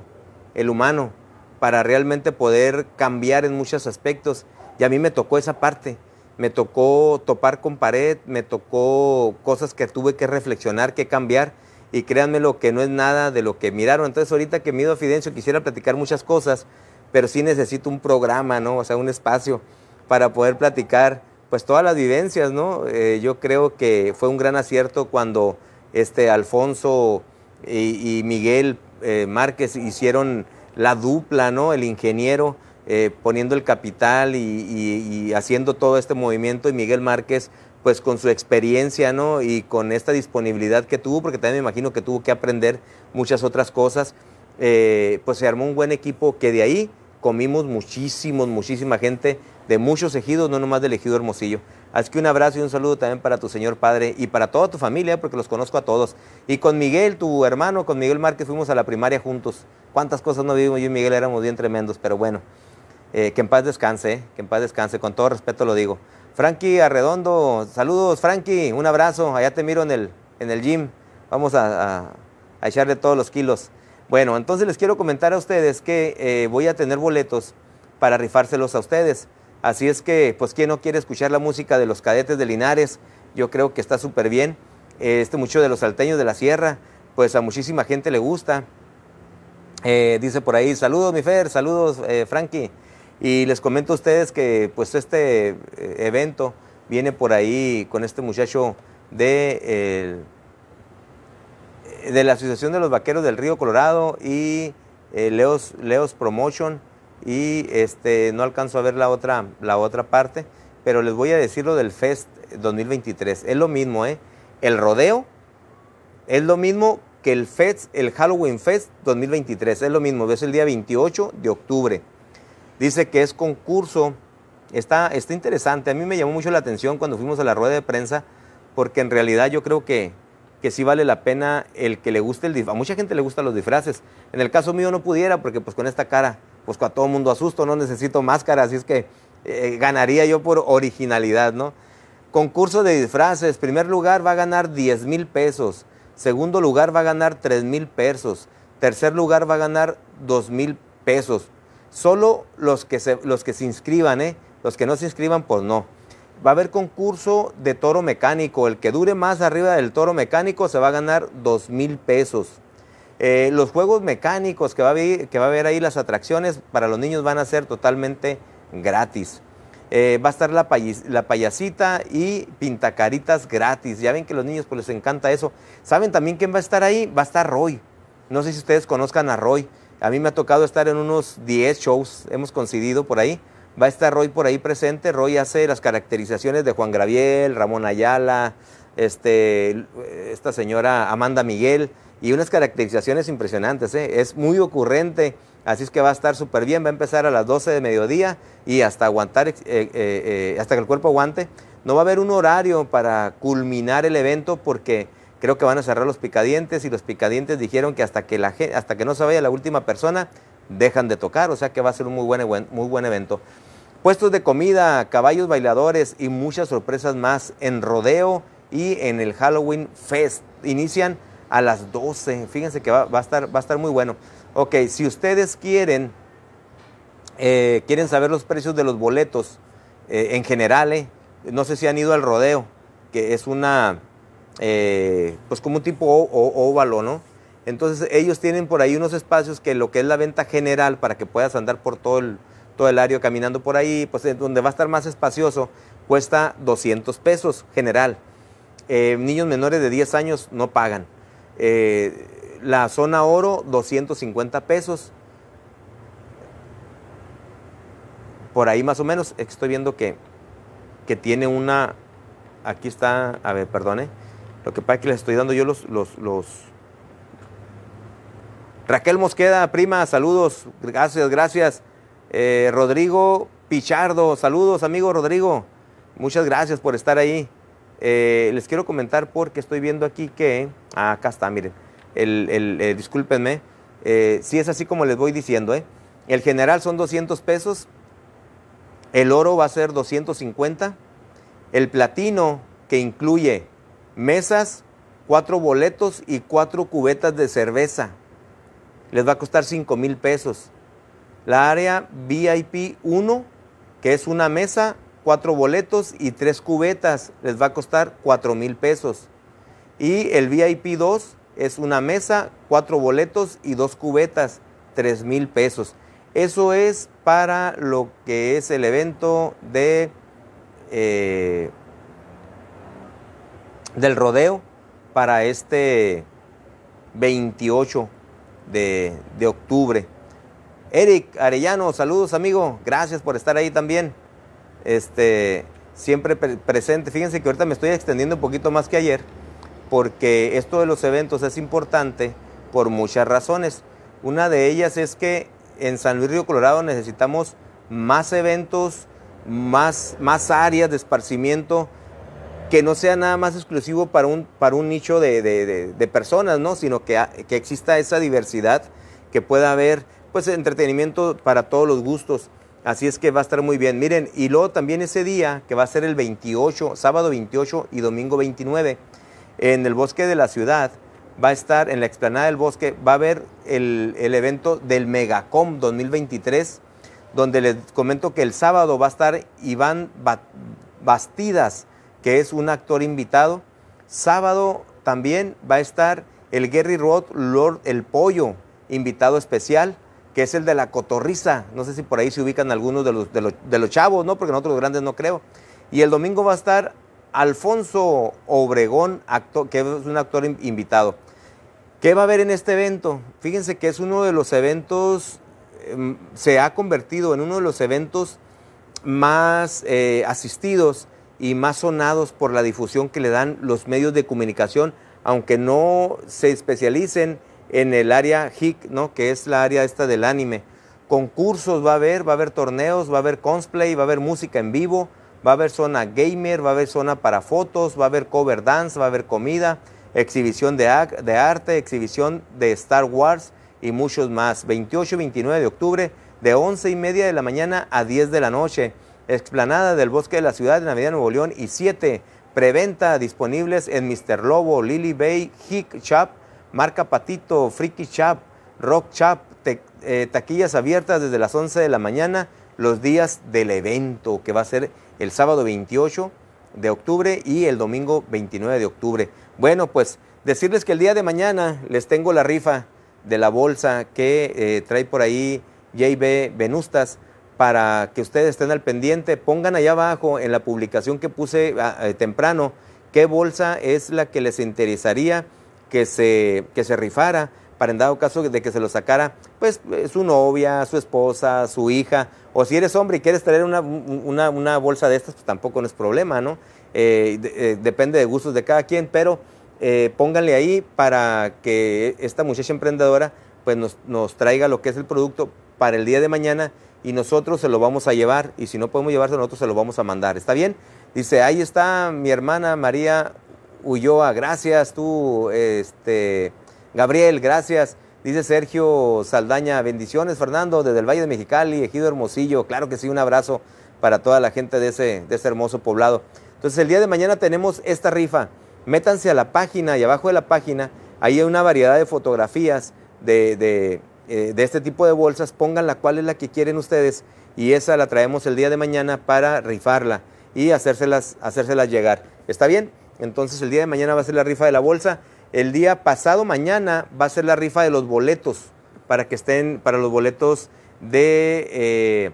el humano, para realmente poder cambiar en muchos aspectos. Y a mí me tocó esa parte, me tocó topar con pared, me tocó cosas que tuve que reflexionar, que cambiar. Y créanme lo que no es nada de lo que miraron. Entonces ahorita que mido a Fidencio quisiera platicar muchas cosas, pero sí necesito un programa, ¿no? O sea, un espacio para poder platicar pues todas las vivencias, ¿no? Eh, yo creo que fue un gran acierto cuando este Alfonso y, Miguel eh, Márquez hicieron la dupla, ¿no? El ingeniero eh, poniendo el capital y, haciendo todo este movimiento y Miguel Márquez pues con su experiencia, ¿no? Y con esta disponibilidad que tuvo, porque también me imagino que tuvo que aprender muchas otras cosas, eh, pues se armó un buen equipo que de ahí comimos muchísimos, muchísima gente de muchos ejidos, no nomás del ejido Hermosillo. Así que un abrazo y un saludo también para tu señor padre y para toda tu familia, porque los conozco a todos. Y con Miguel, tu hermano, con Miguel Márquez, fuimos a la primaria juntos. Cuántas cosas no vivimos yo y Miguel, éramos bien tremendos, pero bueno, eh, que en paz descanse, eh, que en paz descanse, con todo respeto lo digo. Frankie Arredondo, saludos Frankie, un abrazo, allá te miro en el, en el gym, vamos a, echarle todos los kilos. Bueno, entonces les quiero comentar a ustedes que eh, voy a tener boletos para rifárselos a ustedes. Así es que, pues, ¿quién no quiere escuchar la música de los cadetes de Linares? Yo creo que está súper bien. Este mucho de los salteños de la sierra, pues a muchísima gente le gusta. Eh, dice por ahí, saludos mi Fer, saludos eh, Frankie. Y les comento a ustedes que pues este eh, evento viene por ahí con este muchacho de, de la Asociación de los Vaqueros del Río Colorado y Leos, Leos Promotion y este, no alcanzo a ver la otra, la otra parte, pero les voy a decir lo del Fest 2023. Es lo mismo, ¿eh? El rodeo es lo mismo que el Fest, el Halloween Fest 2023. Es lo mismo, es el día 28 de octubre. Dice que es concurso. Está, está interesante. A mí me llamó mucho la atención cuando fuimos a la rueda de prensa, porque en realidad yo creo que, que sí vale la pena el que le guste el disfraz. A mucha gente le gustan los disfraces. En el caso mío no pudiera, porque pues con esta cara pues a todo mundo asusto, no necesito máscara, así es que eh, ganaría yo por originalidad, ¿no? Concurso de disfraces, primer lugar va a ganar 10 mil pesos, segundo lugar va a ganar 3 mil pesos, tercer lugar va a ganar 2 mil pesos. Solo los que, se, los que se inscriban, ¿eh? Los que no se inscriban, pues no. Va a haber concurso de toro mecánico. El que dure más arriba del toro mecánico se va a ganar 2 mil pesos. Eh, los juegos mecánicos que va, a haber, que va a haber ahí, las atracciones para los niños van a ser totalmente gratis. Eh, va a estar la, la, payasita y pintacaritas gratis. Ya ven que los niños pues les encanta eso. ¿Saben también quién va a estar ahí? Va a estar Roy. No sé si ustedes conozcan a Roy. A mí me ha tocado estar en unos 10 shows, hemos coincidido por ahí. Va a estar Roy por ahí presente. Roy hace las caracterizaciones de Juan Graviel, Ramón Ayala, este, esta señora Amanda Miguel y unas caracterizaciones impresionantes. ¿eh? Es muy ocurrente, así es que va a estar súper bien. Va a empezar a las 12 de mediodía y hasta aguantar, eh, eh, hasta que el cuerpo aguante. No va a haber un horario para culminar el evento porque creo que van a cerrar los picadientes y los picadientes dijeron que hasta que, hasta que no se vaya la última persona dejan de tocar, o sea que va a ser un muy buen, muy buen evento. Puestos de comida, caballos bailadores y muchas sorpresas más en rodeo y en el Halloween Fest. Inician a las 12. Fíjense que va, a, estar, va a estar muy bueno. Ok, si ustedes quieren, eh, quieren saber los precios de los boletos eh, en general, eh, no sé si han ido al rodeo, que es una, pues como un tipo óvalo, ¿no? Entonces ellos tienen por ahí unos espacios que lo que es la venta general para que puedas andar por todo el, todo el área caminando por ahí, pues donde va a estar más espacioso, cuesta 200 pesos general. niños menores de 10 años no pagan. Eh, la zona oro, 250 pesos. Por ahí más o menos, estoy viendo que, que tiene una... Aquí está, a ver, perdone. Lo que pasa es que les estoy dando yo los, los. Raquel Mosqueda, prima, saludos. Gracias, gracias. Eh, Rodrigo Pichardo, saludos, amigo Rodrigo. Muchas gracias por estar ahí. Eh, les quiero comentar porque estoy viendo aquí que, ah, acá está, miren, el, el eh, discúlpenme, eh, si es así como les voy diciendo, el general son 200 pesos, el oro va a ser 250, el platino que incluye mesas, cuatro boletos y cuatro cubetas de cerveza, les va a costar 5 mil pesos. La área VIP 1, que es una mesa, cuatro boletos y tres cubetas. Les va a costar cuatro mil pesos. Y el VIP 2 es una mesa, cuatro boletos y dos cubetas, tres mil pesos. Eso es para lo que es el evento de eh, del rodeo para este 28 de, de octubre. Eric Arellano, saludos amigo, gracias por estar ahí también este, siempre presente. Fíjense que ahorita me estoy extendiendo un poquito más que ayer, porque esto de los eventos es importante por muchas razones. Una de ellas es que en San Luis Río Colorado necesitamos más eventos, más, más áreas de esparcimiento, que no sea nada más exclusivo para un, para un nicho de, personas, ¿no? sino que, que, exista esa diversidad, que pueda haber pues, entretenimiento para todos los gustos. Así es que va a estar muy bien. Miren, y luego también ese día, que va a ser el 28, sábado 28 y domingo 29, en el bosque de la ciudad, va a estar en la explanada del bosque, va a haber el, el evento del Megacom 2023 donde les comento que el sábado va a estar Iván Bastidas, que es un actor invitado. Sábado también va a estar el Gary Roth Lord El Pollo, invitado especial, que es el de la cotorriza. No sé si por ahí se ubican algunos de los, de los, chavos, ¿no? Porque nosotros los grandes no creo. Y el domingo va a estar Alfonso Obregón, actor, que es un actor invitado. ¿Qué va a haber en este evento? Fíjense que es uno de los eventos Em, se ha convertido en uno de los eventos más eh, asistidos y más sonados por la difusión que le dan los medios de comunicación, aunque no se especialicen en el área HIC, ¿no? que es la área esta del anime. Concursos va a haber, va a haber torneos, va a haber cosplay, va a haber música en vivo, va a haber zona gamer, va a haber zona para fotos, va a haber cover dance, va a haber comida, exhibición de, arte, exhibición de Star Wars, y muchos más. 28 y 29 de octubre, de 11 y media de la mañana a 10 de la noche. Explanada del Bosque de la Ciudad de Navidad Nuevo León y 7. Preventa disponibles en Mr. Lobo, Lily Bay, Hick Shop, Marca Patito, Freaky Shop, Rock Shop, eh, taquillas abiertas desde las 11 de la mañana los días del evento que va a ser el sábado 28 de octubre y el domingo 29 de octubre. Bueno, pues decirles que el día de mañana les tengo la rifa de la bolsa que eh, trae por ahí JB Venustas para que ustedes estén al pendiente. Pongan allá abajo en la publicación que puse ah, eh, temprano qué bolsa es la que les interesaría que se, que se rifara para en dado caso de que se lo sacara pues eh, su novia, su esposa, su hija, o si eres hombre y quieres traer una, una, bolsa de estas, pues tampoco no es problema, ¿no? depende de gustos de cada quien, pero eh, pónganle ahí para que esta muchacha emprendedora pues nos, traiga lo que es el producto para el día de mañana y nosotros se lo vamos a llevar y si no podemos llevarse nosotros se lo vamos a mandar. ¿Está bien? Dice, ahí está mi hermana María Ulloa, gracias tú, este, Gabriel, gracias. Dice Sergio Saldaña, bendiciones Fernando, desde el Valle de Mexicali, Ejido Hermosillo, claro que sí, un abrazo para toda la gente de ese, de ese hermoso poblado. Entonces el día de mañana tenemos esta rifa métanse a la página y abajo de la página hay una variedad de fotografías de, eh, de, este tipo de bolsas, pónganla cuál es la que quieren ustedes y esa la traemos el día de mañana para rifarla y hacérselas, hacérselas llegar. ¿Está bien? Entonces el día de mañana va a ser la rifa de la bolsa. El día pasado mañana va a ser la rifa de los boletos para que estén para los boletos de eh,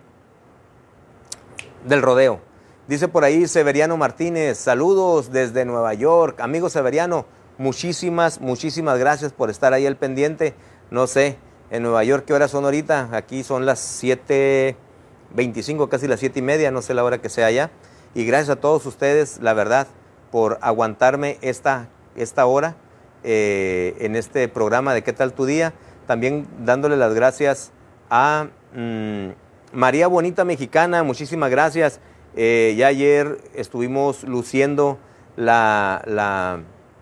del rodeo. Dice por ahí Severiano Martínez, saludos desde Nueva York. Amigo Severiano, muchísimas, muchísimas gracias por estar ahí al pendiente. No sé, en Nueva York, ¿qué horas son ahorita? Aquí son las 7.25, casi las 7 y media, no sé la hora que sea allá. Y gracias a todos ustedes, la verdad, por aguantarme esta, esta hora eh, en este programa de ¿Qué tal tu día? También dándole las gracias a mm, María Bonita Mexicana, muchísimas gracias. Eh, ya ayer estuvimos luciendo la,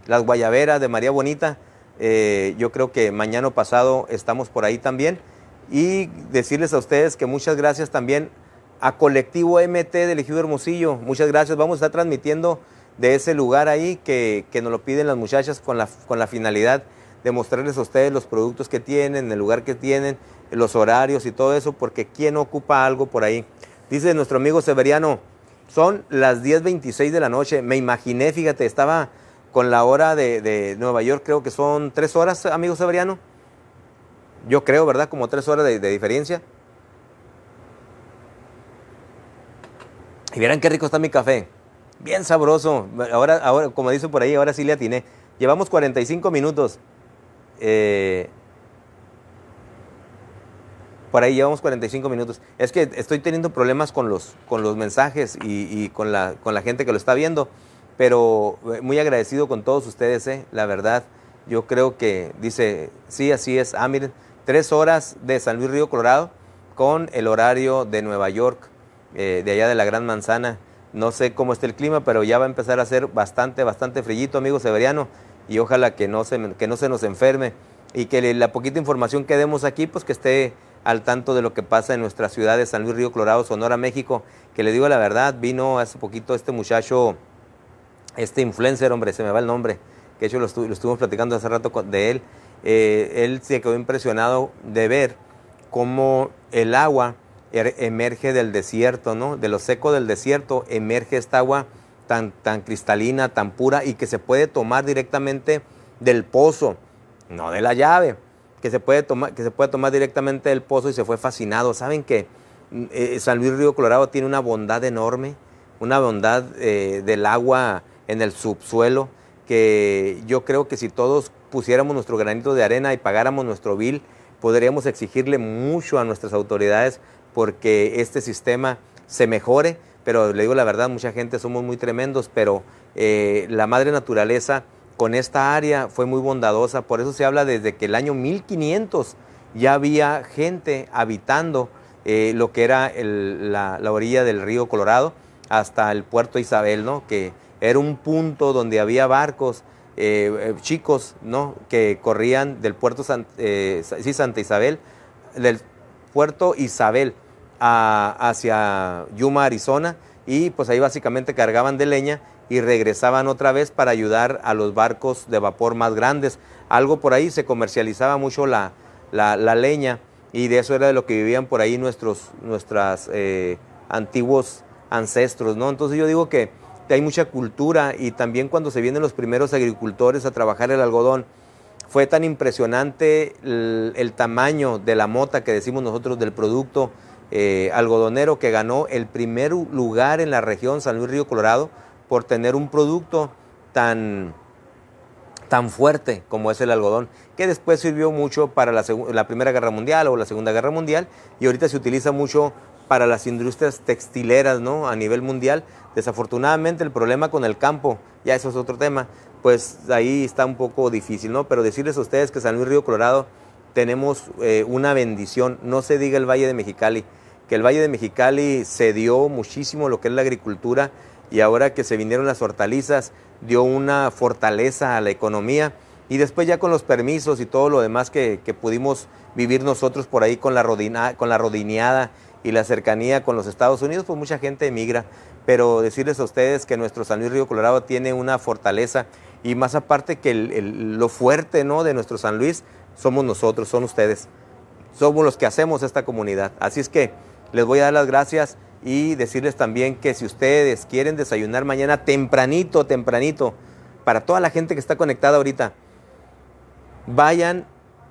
las guayaberas de María Bonita. Eh, yo creo que mañana pasado estamos por ahí también. Y decirles a ustedes que muchas gracias también a Colectivo MT del Ejido Hermosillo. Muchas gracias. Vamos a estar transmitiendo de ese lugar ahí que, que nos lo piden las muchachas con la, con la finalidad de mostrarles a ustedes los productos que tienen, el lugar que tienen, los horarios y todo eso, porque ¿quién ocupa algo por ahí? Dice nuestro amigo Severiano, son las 10.26 de la noche. Me imaginé, fíjate, estaba con la hora de, Nueva York, creo que son tres horas, amigo Severiano. Yo creo, ¿verdad? Como tres horas de, diferencia. Y vieran qué rico está mi café. Bien sabroso. Ahora, ahora como dice por ahí, ahora sí le atiné. Llevamos 45 minutos. Eh, por ahí llevamos 45 minutos. Es que estoy teniendo problemas con los, con los mensajes y, con, la, con la gente que lo está viendo, pero eh, muy agradecido con todos ustedes, eh, la verdad. Yo creo que dice, sí, así es. Ah, miren, tres horas de San Luis Río Colorado con el horario de Nueva York, de allá de la Gran Manzana. No sé cómo está el clima, pero ya va a empezar a ser bastante, bastante frillito, amigo Severiano, y ojalá que no se, que no se nos enferme. Y que la poquita información que demos aquí, pues que esté al tanto de lo que pasa en nuestra ciudad de San Luis Río Colorado, Sonora, México, que le digo la verdad, vino hace poquito este muchacho, este influencer, hombre, se me va el nombre, que de hecho lo, estuvimos platicando hace rato de él, eh, él se quedó impresionado de ver cómo el agua er, emerge del desierto, ¿no? De lo seco del desierto emerge esta agua tan, tan cristalina, tan pura y que se puede tomar directamente del pozo, no de la llave, que se puede tomar, que se puede tomar directamente del pozo y se fue fascinado. ¿Saben que eh, San Luis Río Colorado tiene una bondad enorme, una bondad eh, del agua en el subsuelo, que yo creo que si todos pusiéramos nuestro granito de arena y pagáramos nuestro bill, podríamos exigirle mucho a nuestras autoridades porque este sistema se mejore, pero le digo la verdad, mucha gente somos muy tremendos, pero eh, la madre naturaleza con esta área fue muy bondadosa, por eso se habla desde que el año 1500 ya había gente habitando eh, lo que era la, orilla del río Colorado hasta el puerto Isabel, ¿no? que era un punto donde había barcos eh, chicos ¿no? que corrían del puerto sí, Santa Isabel, del puerto Isabel hacia Yuma, Arizona, y pues ahí básicamente cargaban de leña y regresaban otra vez para ayudar a los barcos de vapor más grandes. Algo por ahí se comercializaba mucho la, la, leña y de eso era de lo que vivían por ahí nuestros nuestras, eh, antiguos ancestros, ¿no? Entonces yo digo que, hay mucha cultura y también cuando se vienen los primeros agricultores a trabajar el algodón, fue tan impresionante el, tamaño de la mota que decimos nosotros del producto eh, algodonero que ganó el primer lugar en la región San Luis Río Colorado por tener un producto tan, tan fuerte como es el algodón, que después sirvió mucho para la, la, Primera Guerra Mundial o la Segunda Guerra Mundial y ahorita se utiliza mucho para las industrias textileras ¿no? a nivel mundial. Desafortunadamente el problema con el campo, ya eso es otro tema, pues ahí está un poco difícil, ¿no? Pero decirles a ustedes que San Luis Río Colorado tenemos eh, una bendición, no se diga el Valle de Mexicali, que el Valle de Mexicali se dio muchísimo lo que es la agricultura y ahora que se vinieron las hortalizas, dio una fortaleza a la economía y después ya con los permisos y todo lo demás que, pudimos vivir nosotros por ahí con la, rodina, con la rodineada y la cercanía con los Estados Unidos, pues mucha gente emigra. Pero decirles a ustedes que nuestro San Luis Río Colorado tiene una fortaleza y más aparte que lo fuerte ¿no? de nuestro San Luis somos nosotros, son ustedes. Somos los que hacemos esta comunidad. Así es que les voy a dar las gracias y decirles también que si ustedes quieren desayunar mañana tempranito, tempranito, para toda la gente que está conectada ahorita, vayan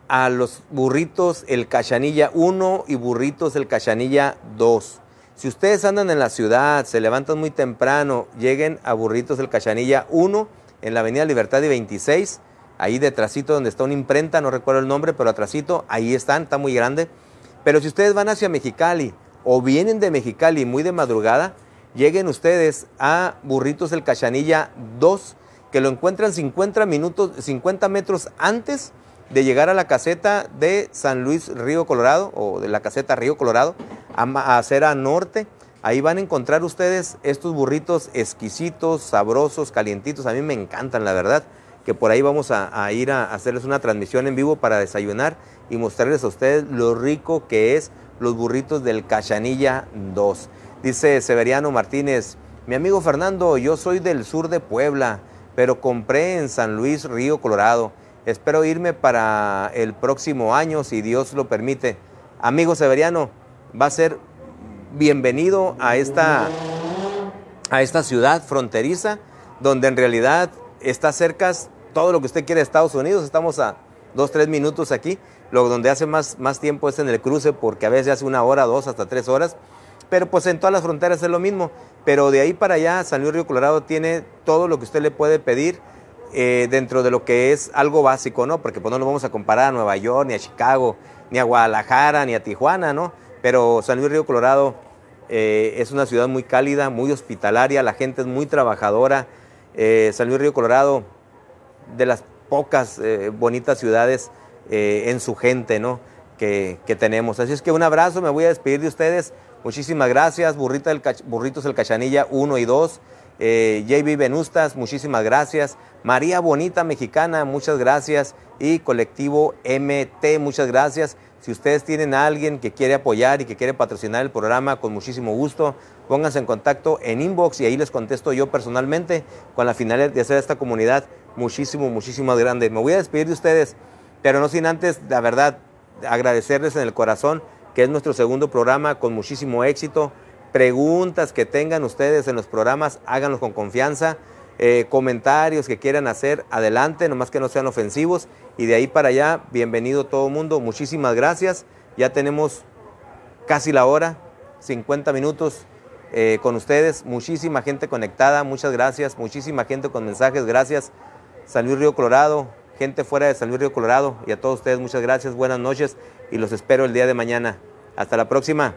a los burritos el Cachanilla 1 y burritos el Cachanilla 2. Si ustedes andan en la ciudad, se levantan muy temprano, lleguen a burritos el Cachanilla 1 en la Avenida Libertad y 26, ahí detrásito donde está una imprenta, no recuerdo el nombre, pero atrásito, ahí están, está muy grande. Pero si ustedes van hacia Mexicali, o vienen de Mexicali muy de madrugada, lleguen ustedes a Burritos el Cachanilla 2, que lo encuentran 50, minutos, 50 metros antes de llegar a la caseta de San Luis Río Colorado, o de la caseta Río Colorado, a, Acera Norte. Ahí van a encontrar ustedes estos burritos exquisitos, sabrosos, calientitos. A mí me encantan, la verdad, que por ahí vamos a, ir a hacerles una transmisión en vivo para desayunar y mostrarles a ustedes lo rico que es los burritos del Cachanilla 2. Dice Severiano Martínez, mi amigo Fernando, yo soy del sur de Puebla, pero compré en San Luis, Río Colorado. Espero irme para el próximo año, si Dios lo permite. Amigo Severiano, va a ser bienvenido a esta, a esta ciudad fronteriza, donde en realidad está cerca todo lo que usted quiere de Estados Unidos. Estamos a dos, tres minutos aquí. Lo donde hace más, más tiempo es en el cruce porque a veces hace una hora, dos, hasta tres horas. Pero pues en todas las fronteras es lo mismo. Pero de ahí para allá, San Luis Río Colorado tiene todo lo que usted le puede pedir eh, dentro de lo que es algo básico, ¿no? Porque pues no nos vamos a comparar a Nueva York, ni a Chicago, ni a Guadalajara, ni a Tijuana, ¿no? Pero San Luis Río Colorado eh, es una ciudad muy cálida, muy hospitalaria, la gente es muy trabajadora. Eh, San Luis Río Colorado, de las pocas bonitas ciudades eh, en su gente, ¿no? que, tenemos. Así es que un abrazo, me voy a despedir de ustedes. Muchísimas gracias, Burrita del Burritos el Cachanilla 1 y 2. Eh, JB Venustas, muchísimas gracias. María Bonita Mexicana, muchas gracias. Y Colectivo MT, muchas gracias. Si ustedes tienen a alguien que quiere apoyar y que quiere patrocinar el programa, con muchísimo gusto, pónganse en contacto en inbox y ahí les contesto yo personalmente con la finalidad de hacer esta comunidad muchísimo, muchísimo grande. Me voy a despedir de ustedes, pero no sin antes, la verdad, agradecerles en el corazón que es nuestro segundo programa con muchísimo éxito preguntas que tengan ustedes en los programas, háganlos con confianza. Eh, comentarios que quieran hacer, adelante, nomás que no sean ofensivos. Y de ahí para allá, bienvenido todo el mundo. Muchísimas gracias. Ya tenemos casi la hora, 50 minutos eh, con ustedes. Muchísima gente conectada, muchas gracias. Muchísima gente con mensajes, gracias. San Luis Río Colorado, gente fuera de San Luis Río Colorado. Y a todos ustedes, muchas gracias, buenas noches y los espero el día de mañana. Hasta la próxima.